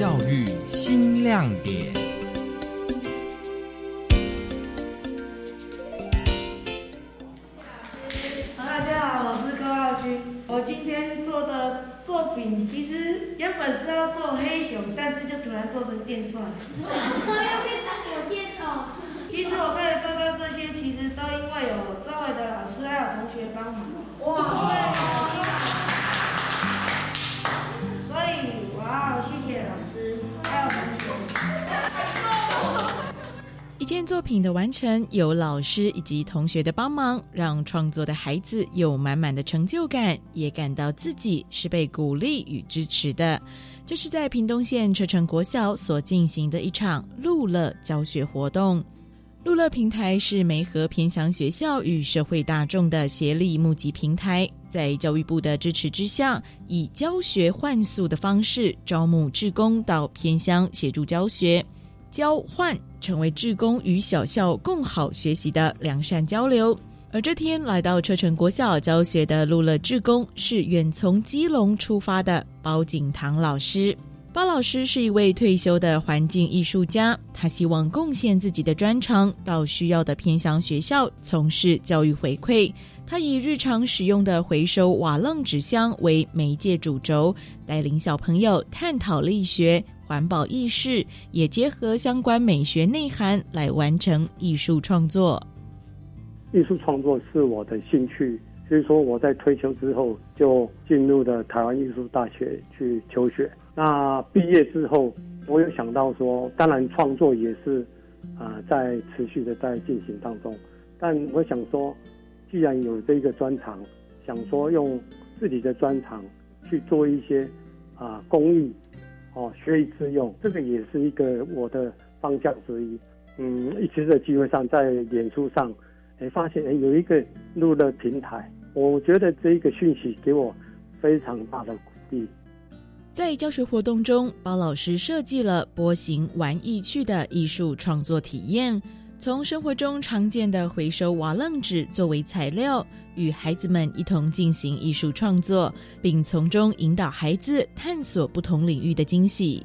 教育新亮点。大家好，我是高浩君。我今天做的作品其实原本是要做黑熊，但是就突然做成电钻。我要变成火箭筒。其实我可以做到这些，其实都因为有周围的老师还有同学帮忙。哇！件作品的完成，有老师以及同学的帮忙，让创作的孩子有满满的成就感，也感到自己是被鼓励与支持的。这是在屏东县车城国小所进行的一场路乐教学活动。路乐平台是梅河偏乡学校与社会大众的协力募集平台，在教育部的支持之下，以教学换宿的方式招募志工到偏乡协助教学，交换成为志工与小校共好学习的良善交流。而这天来到车城国小教学的路乐志工是远从基隆出发的包景堂老师。包老师是一位退休的环境艺术家，他希望贡献自己的专长到需要的偏乡学校从事教育回馈。他以日常使用的回收瓦楞纸箱为媒介主轴，带领小朋友探讨力学、环保意识，也结合相关美学内涵来完成艺术创作。艺术创作是我的兴趣，所以说我在退休之后就进入了台湾艺术大学去求学。那毕业之后，我有想到说，当然创作也是，啊，在持续的在进行当中。但我想说，既然有这个专长，想说用自己的专长去做一些啊公益，哦学以致用，这个也是一个我的方向之一。嗯，一直在机会上，在演出上，哎发现哎有一个录的平台，我觉得这一个讯息给我非常大的鼓励。在教学活动中，包老师设计了波形玩意趣的艺术创作体验，从生活中常见的回收瓦楞纸作为材料，与孩子们一同进行艺术创作，并从中引导孩子探索不同领域的惊喜。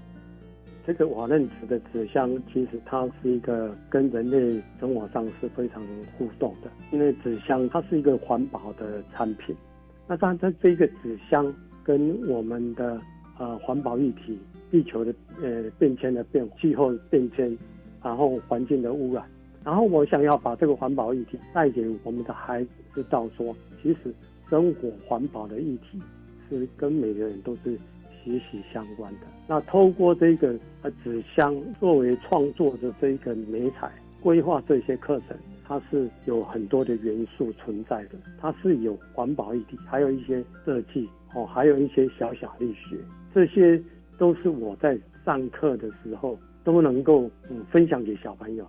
这个瓦楞纸的纸箱，其实它是一个跟人类生活上是非常互动的，因为纸箱它是一个环保的产品。那当然，它这一个纸箱跟我们的呃，环保议题、地球的呃变迁的变、气候变迁，然后环境的污染，然后我想要把这个环保议题带给我们的孩子知道，说其实生活环保的议题是跟每个人都是息息相关的。那透过这个纸箱作为创作的这个美彩，规划这些课程，它是有很多的元素存在的，它是有环保议题，还有一些设计哦，还有一些小小力学。这些都是我在上课的时候都能够嗯分享给小朋友。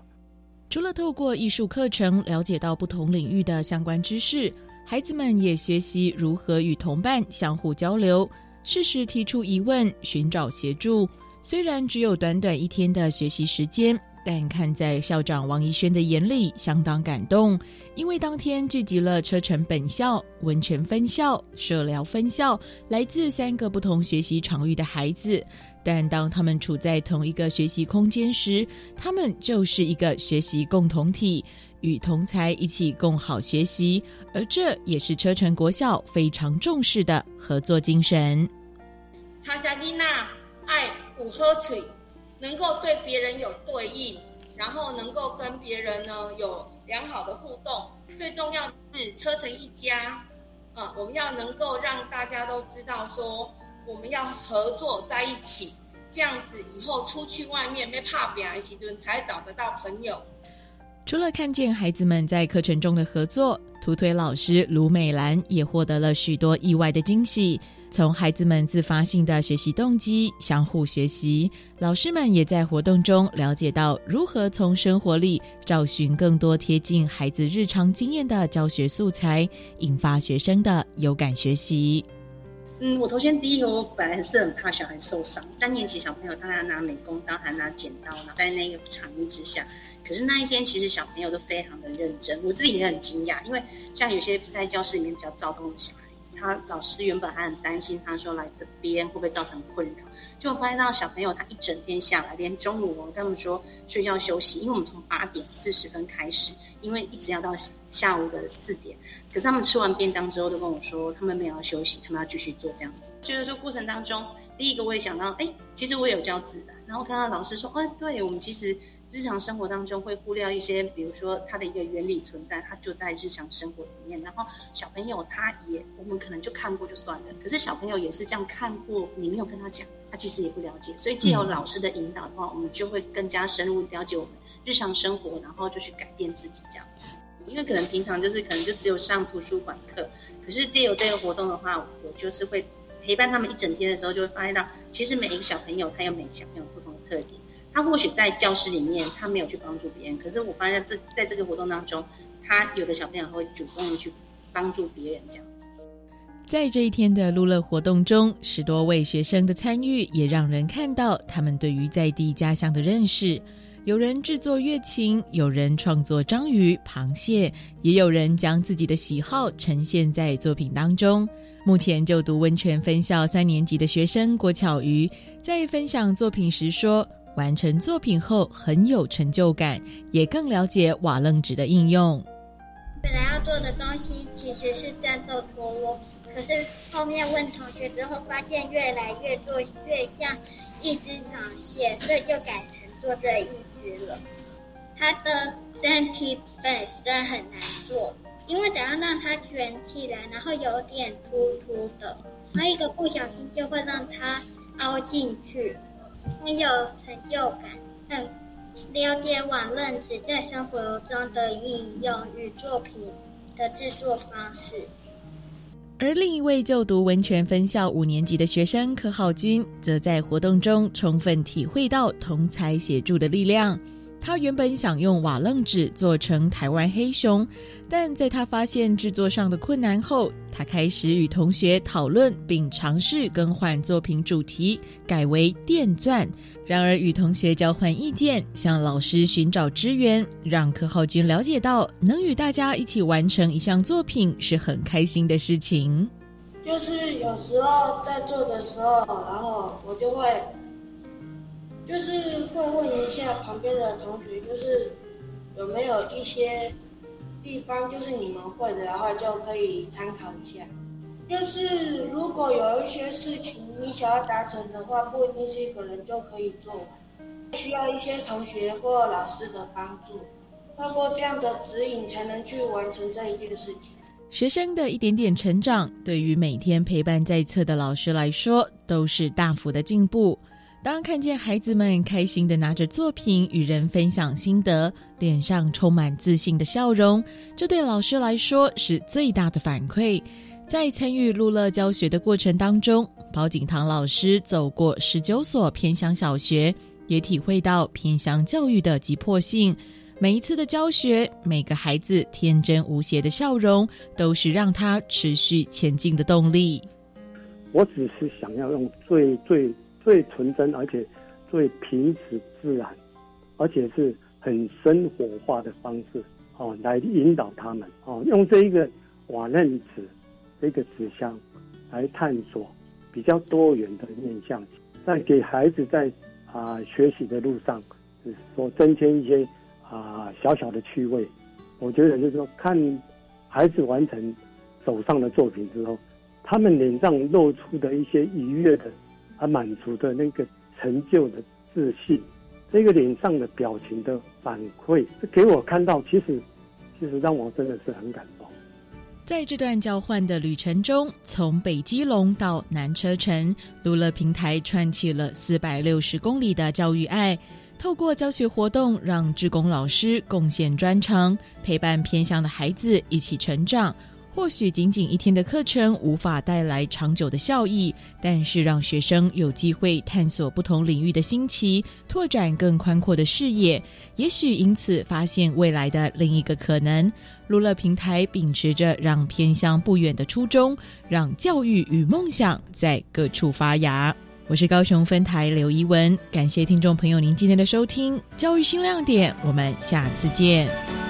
除了透过艺术课程了解到不同领域的相关知识，孩子们也学习如何与同伴相互交流，适时提出疑问，寻找协助。虽然只有短短一天的学习时间。但看在校长王怡轩的眼里，相当感动，因为当天聚集了车城本校、温泉分校、社疗分校，来自三个不同学习场域的孩子。但当他们处在同一个学习空间时，他们就是一个学习共同体，与同才一起共好学习。而这也是车城国校非常重视的合作精神。查夏妮娜爱五喝水。能够对别人有对应，然后能够跟别人呢有良好的互动，最重要是车成一家，啊，我们要能够让大家都知道说，我们要合作在一起，这样子以后出去外面没怕别人时阵才找得到朋友。除了看见孩子们在课程中的合作，图推老师卢美兰也获得了许多意外的惊喜。从孩子们自发性的学习动机、相互学习，老师们也在活动中了解到如何从生活里找寻更多贴近孩子日常经验的教学素材，引发学生的有感学习。嗯，我头先第一个，我本来是很怕小孩受伤，三年级小朋友当然拿美工刀，还拿剪刀，在那个场域之下，可是那一天其实小朋友都非常的认真，我自己也很惊讶，因为像有些在教室里面比较躁动的小孩。他老师原本还很担心，他说来这边会不会造成困扰？就发现到小朋友他一整天下来，连中午哦，他们说睡觉休息，因为我们从八点四十分开始，因为一直要到下午的四点。可是他们吃完便当之后，都跟我说他们没有要休息，他们要继续做这样子。就是说过程当中，第一个我也想到，哎，其实我也有教自然，然后看到老师说，哎，对我们其实。日常生活当中会忽略一些，比如说它的一个原理存在，它就在日常生活里面。然后小朋友他也，我们可能就看过就算了。可是小朋友也是这样看过，你没有跟他讲，他其实也不了解。所以既有老师的引导的话，我们就会更加深入了解我们日常生活，然后就去改变自己这样子。因为可能平常就是可能就只有上图书馆课，可是借由这个活动的话，我就是会陪伴他们一整天的时候，就会发现到，其实每一个小朋友他有每个小朋友不同的特点。他或许在教室里面，他没有去帮助别人，可是我发现这在这个活动当中，他有的小朋友会主动的去帮助别人，这样子。在这一天的路乐活动中，十多位学生的参与，也让人看到他们对于在地家乡的认识。有人制作乐琴，有人创作章鱼、螃蟹，也有人将自己的喜好呈现在作品当中。目前就读温泉分校三年级的学生郭巧瑜，在分享作品时说。完成作品后很有成就感，也更了解瓦楞纸的应用。本来要做的东西其实是战斗陀螺，可是后面问同学之后，发现越来越做越像一只螃蟹，所以就改成做这一只了。它的身体本身很难做，因为等要让它卷起来，然后有点突突的，它一个不小心就会让它凹进去。很有成就感，很了解网认纸在生活中的应用与作品的制作方式。而另一位就读文泉分校五年级的学生柯浩君，则在活动中充分体会到同才协助的力量。他原本想用瓦楞纸做成台湾黑熊，但在他发现制作上的困难后，他开始与同学讨论，并尝试更换作品主题，改为电钻。然而，与同学交换意见，向老师寻找支援，让柯浩君了解到，能与大家一起完成一项作品是很开心的事情。就是有时候在做的时候，然后我就会。就是会问一下旁边的同学，就是有没有一些地方就是你们会的，然后就可以参考一下。就是如果有一些事情你想要达成的话，不一定是一个人就可以做完，需要一些同学或老师的帮助，透过这样的指引才能去完成这一件事情。学生的一点点成长，对于每天陪伴在侧的老师来说，都是大幅的进步。当看见孩子们开心的拿着作品与人分享心得，脸上充满自信的笑容，这对老师来说是最大的反馈。在参与路乐教学的过程当中，包景堂老师走过十九所偏乡小学，也体会到偏乡教育的急迫性。每一次的教学，每个孩子天真无邪的笑容，都是让他持续前进的动力。我只是想要用最最。最纯真，而且最平实自然，而且是很生活化的方式哦，来引导他们哦，用这一个瓦楞纸这个纸箱来探索比较多元的面向，在给孩子在啊学习的路上，所增添一些啊小小的趣味。我觉得就是说，看孩子完成手上的作品之后，他们脸上露出的一些愉悦的。他满足的那个成就的自信，这个脸上的表情的反馈，给我看到，其实，其实让我真的是很感动。在这段交换的旅程中，从北基隆到南车城，路乐平台串起了四百六十公里的教育爱。透过教学活动，让志工老师贡献专长，陪伴偏乡的孩子一起成长。或许仅仅一天的课程无法带来长久的效益，但是让学生有机会探索不同领域的新奇，拓展更宽阔的视野，也许因此发现未来的另一个可能。路乐平台秉持着让偏乡不远的初衷，让教育与梦想在各处发芽。我是高雄分台刘怡文，感谢听众朋友您今天的收听，教育新亮点，我们下次见。